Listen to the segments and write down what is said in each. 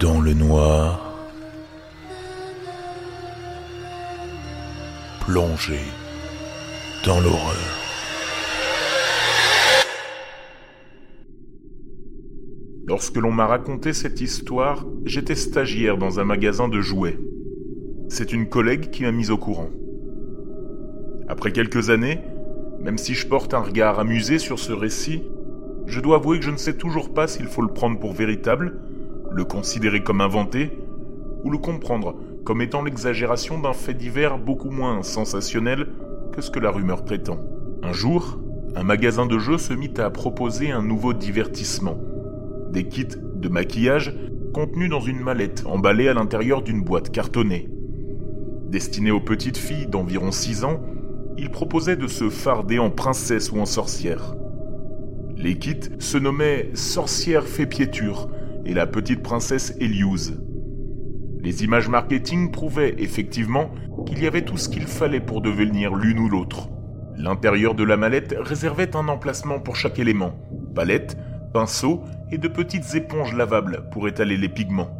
dans le noir, plongé dans l'horreur. Lorsque l'on m'a raconté cette histoire, j'étais stagiaire dans un magasin de jouets. C'est une collègue qui m'a mis au courant. Après quelques années, même si je porte un regard amusé sur ce récit, je dois avouer que je ne sais toujours pas s'il faut le prendre pour véritable, le considérer comme inventé, ou le comprendre comme étant l'exagération d'un fait divers beaucoup moins sensationnel que ce que la rumeur prétend. Un jour, un magasin de jeux se mit à proposer un nouveau divertissement. Des kits de maquillage contenus dans une mallette emballée à l'intérieur d'une boîte cartonnée. Destinés aux petites filles d'environ 6 ans, il proposait de se farder en princesse ou en sorcière. Les kits se nommaient Sorcière Fépiéture et la petite princesse Eliuse. Les images marketing prouvaient effectivement qu'il y avait tout ce qu'il fallait pour devenir l'une ou l'autre. L'intérieur de la mallette réservait un emplacement pour chaque élément palette, pinceau et de petites éponges lavables pour étaler les pigments.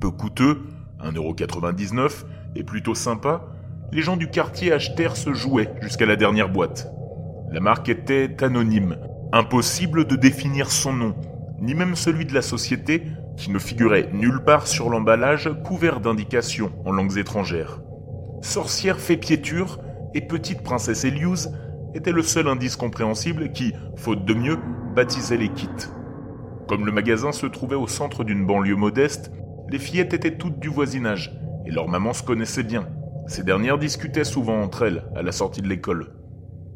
Peu coûteux, 1,99€ et plutôt sympa, les gens du quartier achetèrent ce jouet jusqu'à la dernière boîte. La marque était anonyme, impossible de définir son nom, ni même celui de la société, qui ne figurait nulle part sur l'emballage couvert d'indications en langues étrangères. Sorcière fait piéture et petite princesse Eliuse était le seul indice compréhensible qui, faute de mieux, baptisait les kits. Comme le magasin se trouvait au centre d'une banlieue modeste, les fillettes étaient toutes du voisinage, et leur maman se connaissait bien. Ces dernières discutaient souvent entre elles à la sortie de l'école.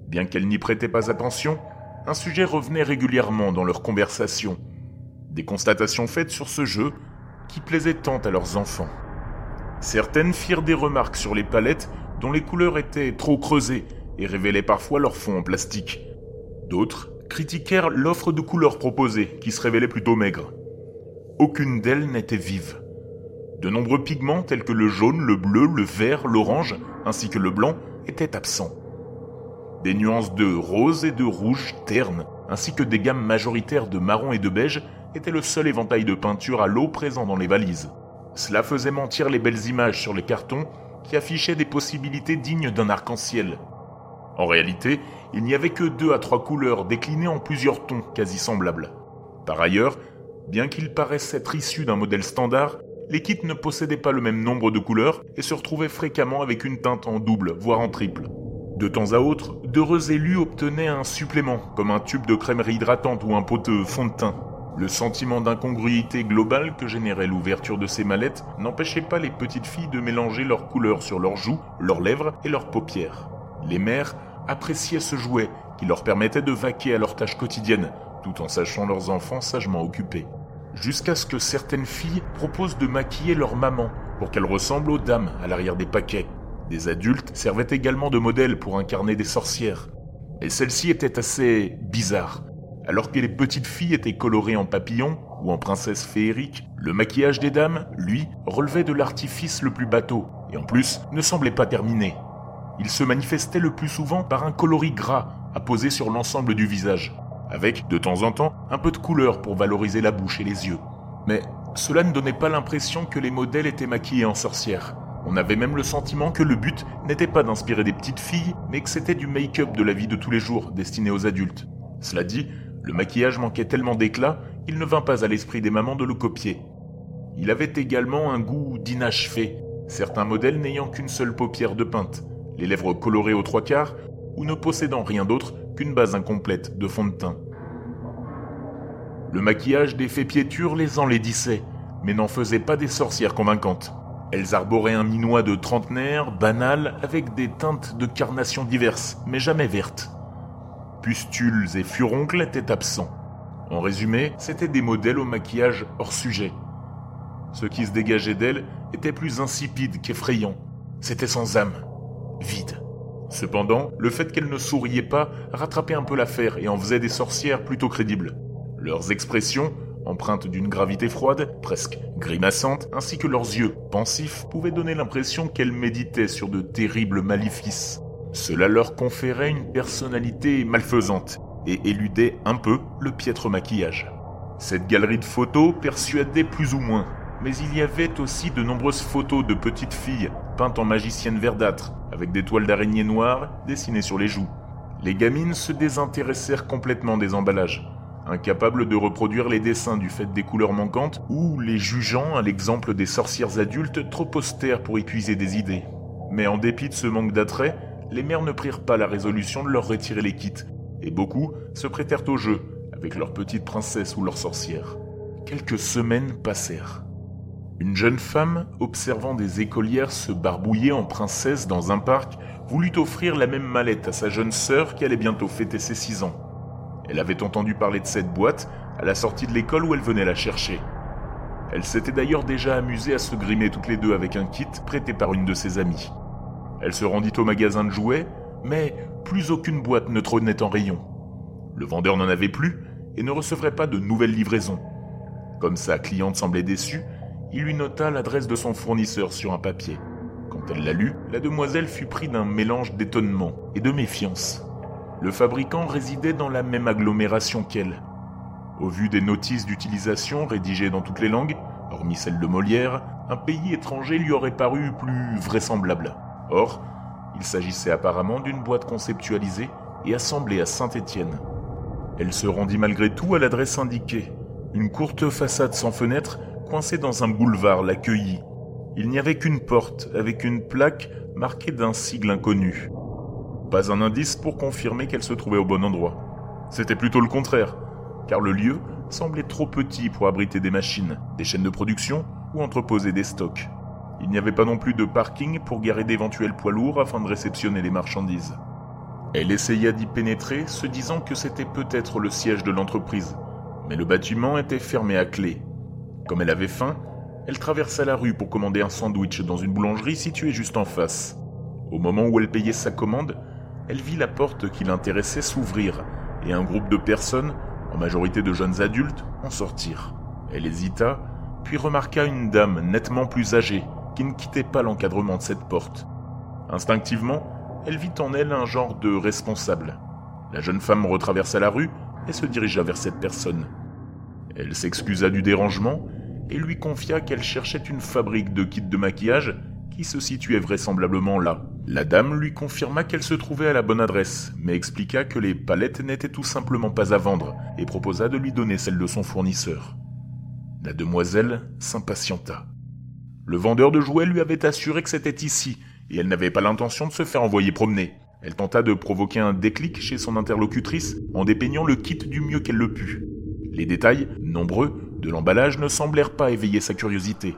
Bien qu'elles n'y prêtaient pas attention, un sujet revenait régulièrement dans leurs conversations. Des constatations faites sur ce jeu qui plaisait tant à leurs enfants. Certaines firent des remarques sur les palettes dont les couleurs étaient trop creusées et révélaient parfois leur fond en plastique. D'autres critiquèrent l'offre de couleurs proposée qui se révélait plutôt maigre. Aucune d'elles n'était vive. De nombreux pigments tels que le jaune, le bleu, le vert, l'orange ainsi que le blanc étaient absents. Des nuances de rose et de rouge ternes, ainsi que des gammes majoritaires de marron et de beige étaient le seul éventail de peinture à l'eau présent dans les valises. Cela faisait mentir les belles images sur les cartons qui affichaient des possibilités dignes d'un arc-en-ciel. En réalité, il n'y avait que deux à trois couleurs déclinées en plusieurs tons quasi semblables. Par ailleurs, bien qu'ils paraissent être issus d'un modèle standard, les kits ne possédaient pas le même nombre de couleurs et se retrouvaient fréquemment avec une teinte en double, voire en triple. De temps à autre, d'heureux élus obtenaient un supplément, comme un tube de crème hydratante ou un pot de fond de teint. Le sentiment d'incongruité globale que générait l'ouverture de ces mallettes n'empêchait pas les petites filles de mélanger leurs couleurs sur leurs joues, leurs lèvres et leurs paupières. Les mères appréciaient ce jouet qui leur permettait de vaquer à leurs tâches quotidiennes, tout en sachant leurs enfants sagement occupés. Jusqu'à ce que certaines filles proposent de maquiller leur maman pour qu'elle ressemble aux dames à l'arrière des paquets. Des adultes servaient également de modèles pour incarner des sorcières. Et celle-ci était assez bizarre. Alors que les petites filles étaient colorées en papillons ou en princesses féeriques, le maquillage des dames, lui, relevait de l'artifice le plus bateau, et en plus ne semblait pas terminé. Il se manifestait le plus souvent par un coloris gras apposé sur l'ensemble du visage, avec, de temps en temps, un peu de couleur pour valoriser la bouche et les yeux. Mais cela ne donnait pas l'impression que les modèles étaient maquillés en sorcières. On avait même le sentiment que le but n'était pas d'inspirer des petites filles, mais que c'était du make-up de la vie de tous les jours destiné aux adultes. Cela dit, le maquillage manquait tellement d'éclat qu'il ne vint pas à l'esprit des mamans de le copier. Il avait également un goût d'inachevé, certains modèles n'ayant qu'une seule paupière de peinte, les lèvres colorées aux trois quarts, ou ne possédant rien d'autre qu'une base incomplète de fond de teint. Le maquillage des fées piétures les enlaidissait, mais n'en faisait pas des sorcières convaincantes. Elles arboraient un minois de trentenaire, banal, avec des teintes de carnation diverses, mais jamais vertes pustules et furoncles étaient absents. En résumé, c'étaient des modèles au maquillage hors sujet. Ce qui se dégageait d'elles était plus insipide qu'effrayant. C'était sans âme, vide. Cependant, le fait qu'elles ne souriaient pas rattrapait un peu l'affaire et en faisait des sorcières plutôt crédibles. Leurs expressions, empreintes d'une gravité froide, presque grimaçante, ainsi que leurs yeux, pensifs, pouvaient donner l'impression qu'elles méditaient sur de terribles maléfices. Cela leur conférait une personnalité malfaisante et éludait un peu le piètre maquillage. Cette galerie de photos persuadait plus ou moins, mais il y avait aussi de nombreuses photos de petites filles peintes en magicienne verdâtre, avec des toiles d'araignée noires dessinées sur les joues. Les gamines se désintéressèrent complètement des emballages, incapables de reproduire les dessins du fait des couleurs manquantes ou les jugeant à l'exemple des sorcières adultes trop austères pour épuiser des idées. Mais en dépit de ce manque d'attrait, les mères ne prirent pas la résolution de leur retirer les kits, et beaucoup se prêtèrent au jeu avec leur petite princesse ou leur sorcière. Quelques semaines passèrent. Une jeune femme, observant des écolières se barbouiller en princesse dans un parc, voulut offrir la même mallette à sa jeune sœur qui allait bientôt fêter ses six ans. Elle avait entendu parler de cette boîte à la sortie de l'école où elle venait la chercher. Elle s'était d'ailleurs déjà amusée à se grimer toutes les deux avec un kit prêté par une de ses amies. Elle se rendit au magasin de jouets, mais plus aucune boîte ne trônait en rayon. Le vendeur n'en avait plus et ne recevrait pas de nouvelles livraisons. Comme sa cliente semblait déçue, il lui nota l'adresse de son fournisseur sur un papier. Quand elle l'a lu, la demoiselle fut prise d'un mélange d'étonnement et de méfiance. Le fabricant résidait dans la même agglomération qu'elle. Au vu des notices d'utilisation rédigées dans toutes les langues, hormis celle de Molière, un pays étranger lui aurait paru plus vraisemblable. Or, il s'agissait apparemment d'une boîte conceptualisée et assemblée à Saint-Étienne. Elle se rendit malgré tout à l'adresse indiquée. Une courte façade sans fenêtre, coincée dans un boulevard, l'accueillit. Il n'y avait qu'une porte avec une plaque marquée d'un sigle inconnu. Pas un indice pour confirmer qu'elle se trouvait au bon endroit. C'était plutôt le contraire, car le lieu semblait trop petit pour abriter des machines, des chaînes de production ou entreposer des stocks. Il n'y avait pas non plus de parking pour garer d'éventuels poids lourds afin de réceptionner les marchandises. Elle essaya d'y pénétrer, se disant que c'était peut-être le siège de l'entreprise, mais le bâtiment était fermé à clé. Comme elle avait faim, elle traversa la rue pour commander un sandwich dans une boulangerie située juste en face. Au moment où elle payait sa commande, elle vit la porte qui l'intéressait s'ouvrir et un groupe de personnes, en majorité de jeunes adultes, en sortir. Elle hésita, puis remarqua une dame nettement plus âgée qui ne quittait pas l'encadrement de cette porte. Instinctivement, elle vit en elle un genre de responsable. La jeune femme retraversa la rue et se dirigea vers cette personne. Elle s'excusa du dérangement et lui confia qu'elle cherchait une fabrique de kits de maquillage qui se situait vraisemblablement là. La dame lui confirma qu'elle se trouvait à la bonne adresse, mais expliqua que les palettes n'étaient tout simplement pas à vendre et proposa de lui donner celle de son fournisseur. La demoiselle s'impatienta. Le vendeur de jouets lui avait assuré que c'était ici, et elle n'avait pas l'intention de se faire envoyer promener. Elle tenta de provoquer un déclic chez son interlocutrice en dépeignant le kit du mieux qu'elle le put. Les détails, nombreux, de l'emballage ne semblèrent pas éveiller sa curiosité.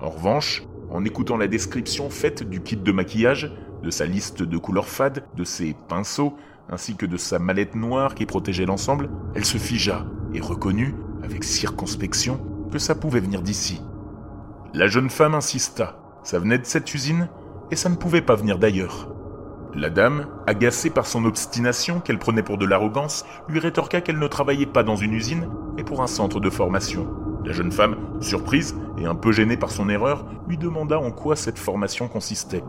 En revanche, en écoutant la description faite du kit de maquillage, de sa liste de couleurs fades, de ses pinceaux, ainsi que de sa mallette noire qui protégeait l'ensemble, elle se figea et reconnut, avec circonspection, que ça pouvait venir d'ici. La jeune femme insista. Ça venait de cette usine et ça ne pouvait pas venir d'ailleurs. La dame, agacée par son obstination qu'elle prenait pour de l'arrogance, lui rétorqua qu'elle ne travaillait pas dans une usine, mais pour un centre de formation. La jeune femme, surprise et un peu gênée par son erreur, lui demanda en quoi cette formation consistait.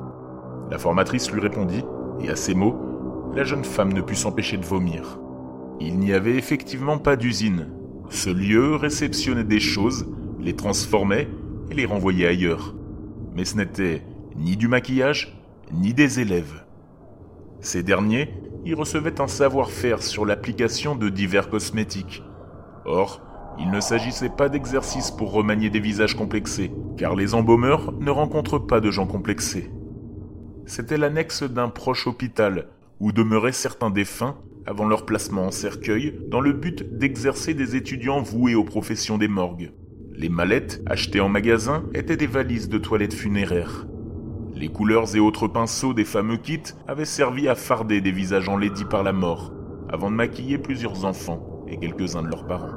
La formatrice lui répondit, et à ces mots, la jeune femme ne put s'empêcher de vomir. Il n'y avait effectivement pas d'usine. Ce lieu réceptionnait des choses, les transformait et les renvoyait ailleurs. Mais ce n'était ni du maquillage, ni des élèves. Ces derniers y recevaient un savoir-faire sur l'application de divers cosmétiques. Or, il ne s'agissait pas d'exercice pour remanier des visages complexés, car les embaumeurs ne rencontrent pas de gens complexés. C'était l'annexe d'un proche hôpital, où demeuraient certains défunts avant leur placement en cercueil, dans le but d'exercer des étudiants voués aux professions des morgues. Les mallettes, achetées en magasin, étaient des valises de toilettes funéraires. Les couleurs et autres pinceaux des fameux kits avaient servi à farder des visages enlaidis par la mort, avant de maquiller plusieurs enfants et quelques-uns de leurs parents.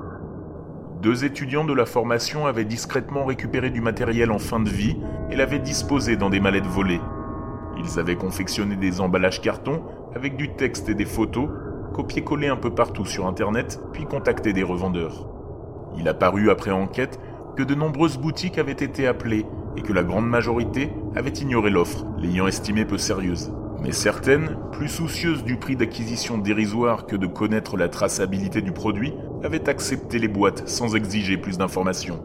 Deux étudiants de la formation avaient discrètement récupéré du matériel en fin de vie et l'avaient disposé dans des mallettes volées. Ils avaient confectionné des emballages carton avec du texte et des photos, copié-collé un peu partout sur Internet, puis contacté des revendeurs. Il apparut après enquête que de nombreuses boutiques avaient été appelées et que la grande majorité avait ignoré l'offre, l'ayant estimée peu sérieuse. Mais certaines, plus soucieuses du prix d'acquisition dérisoire que de connaître la traçabilité du produit, avaient accepté les boîtes sans exiger plus d'informations.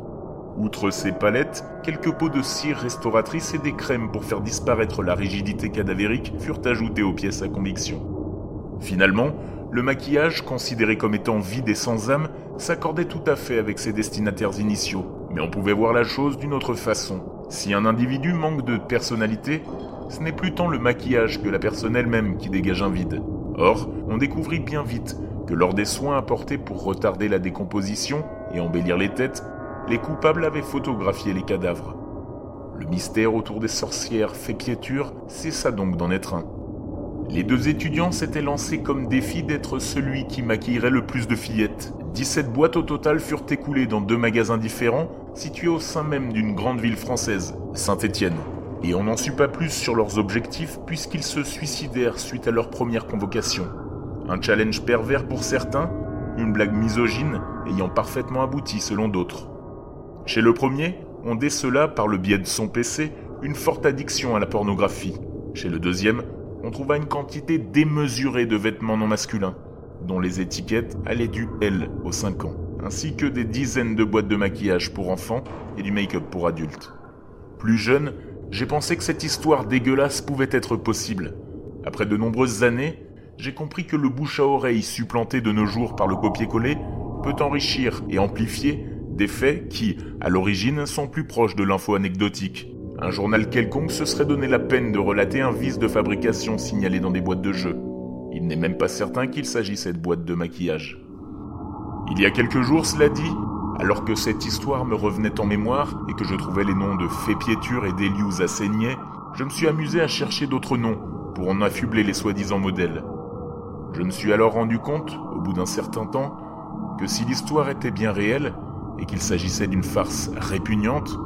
Outre ces palettes, quelques pots de cire restauratrice et des crèmes pour faire disparaître la rigidité cadavérique furent ajoutés aux pièces à conviction. Finalement, le maquillage, considéré comme étant vide et sans âme, s'accordait tout à fait avec ses destinataires initiaux. Mais on pouvait voir la chose d'une autre façon. Si un individu manque de personnalité, ce n'est plus tant le maquillage que la personne elle-même qui dégage un vide. Or, on découvrit bien vite que lors des soins apportés pour retarder la décomposition et embellir les têtes, les coupables avaient photographié les cadavres. Le mystère autour des sorcières fait piéture cessa donc d'en être un. Les deux étudiants s'étaient lancés comme défi d'être celui qui maquillerait le plus de fillettes. 17 boîtes au total furent écoulées dans deux magasins différents, situés au sein même d'une grande ville française, Saint-Étienne. Et on n'en sut pas plus sur leurs objectifs puisqu'ils se suicidèrent suite à leur première convocation. Un challenge pervers pour certains, une blague misogyne ayant parfaitement abouti selon d'autres. Chez le premier, on décela par le biais de son PC une forte addiction à la pornographie. Chez le deuxième, on trouva une quantité démesurée de vêtements non masculins, dont les étiquettes allaient du L au 5 ans, ainsi que des dizaines de boîtes de maquillage pour enfants et du make-up pour adultes. Plus jeune, j'ai pensé que cette histoire dégueulasse pouvait être possible. Après de nombreuses années, j'ai compris que le bouche à oreille supplanté de nos jours par le copier-coller peut enrichir et amplifier des faits qui, à l'origine, sont plus proches de l'info anecdotique, un journal quelconque se serait donné la peine de relater un vice de fabrication signalé dans des boîtes de jeux. Il n'est même pas certain qu'il s'agissait de boîtes de maquillage. Il y a quelques jours, cela dit, alors que cette histoire me revenait en mémoire et que je trouvais les noms de Fépiéture et d'Elius à saigner, je me suis amusé à chercher d'autres noms pour en affubler les soi-disant modèles. Je me suis alors rendu compte, au bout d'un certain temps, que si l'histoire était bien réelle et qu'il s'agissait d'une farce répugnante,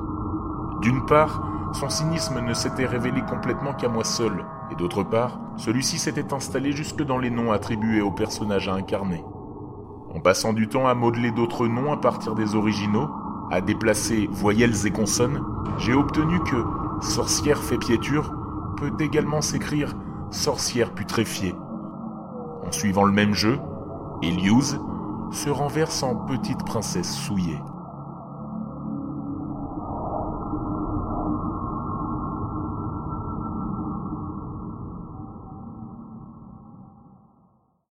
d'une part, son cynisme ne s'était révélé complètement qu'à moi seul, et d'autre part, celui-ci s'était installé jusque dans les noms attribués aux personnages à incarner. En passant du temps à modeler d'autres noms à partir des originaux, à déplacer voyelles et consonnes, j'ai obtenu que sorcière fait piéture peut également s'écrire sorcière putréfiée. En suivant le même jeu, Eliuse se renverse en petite princesse souillée.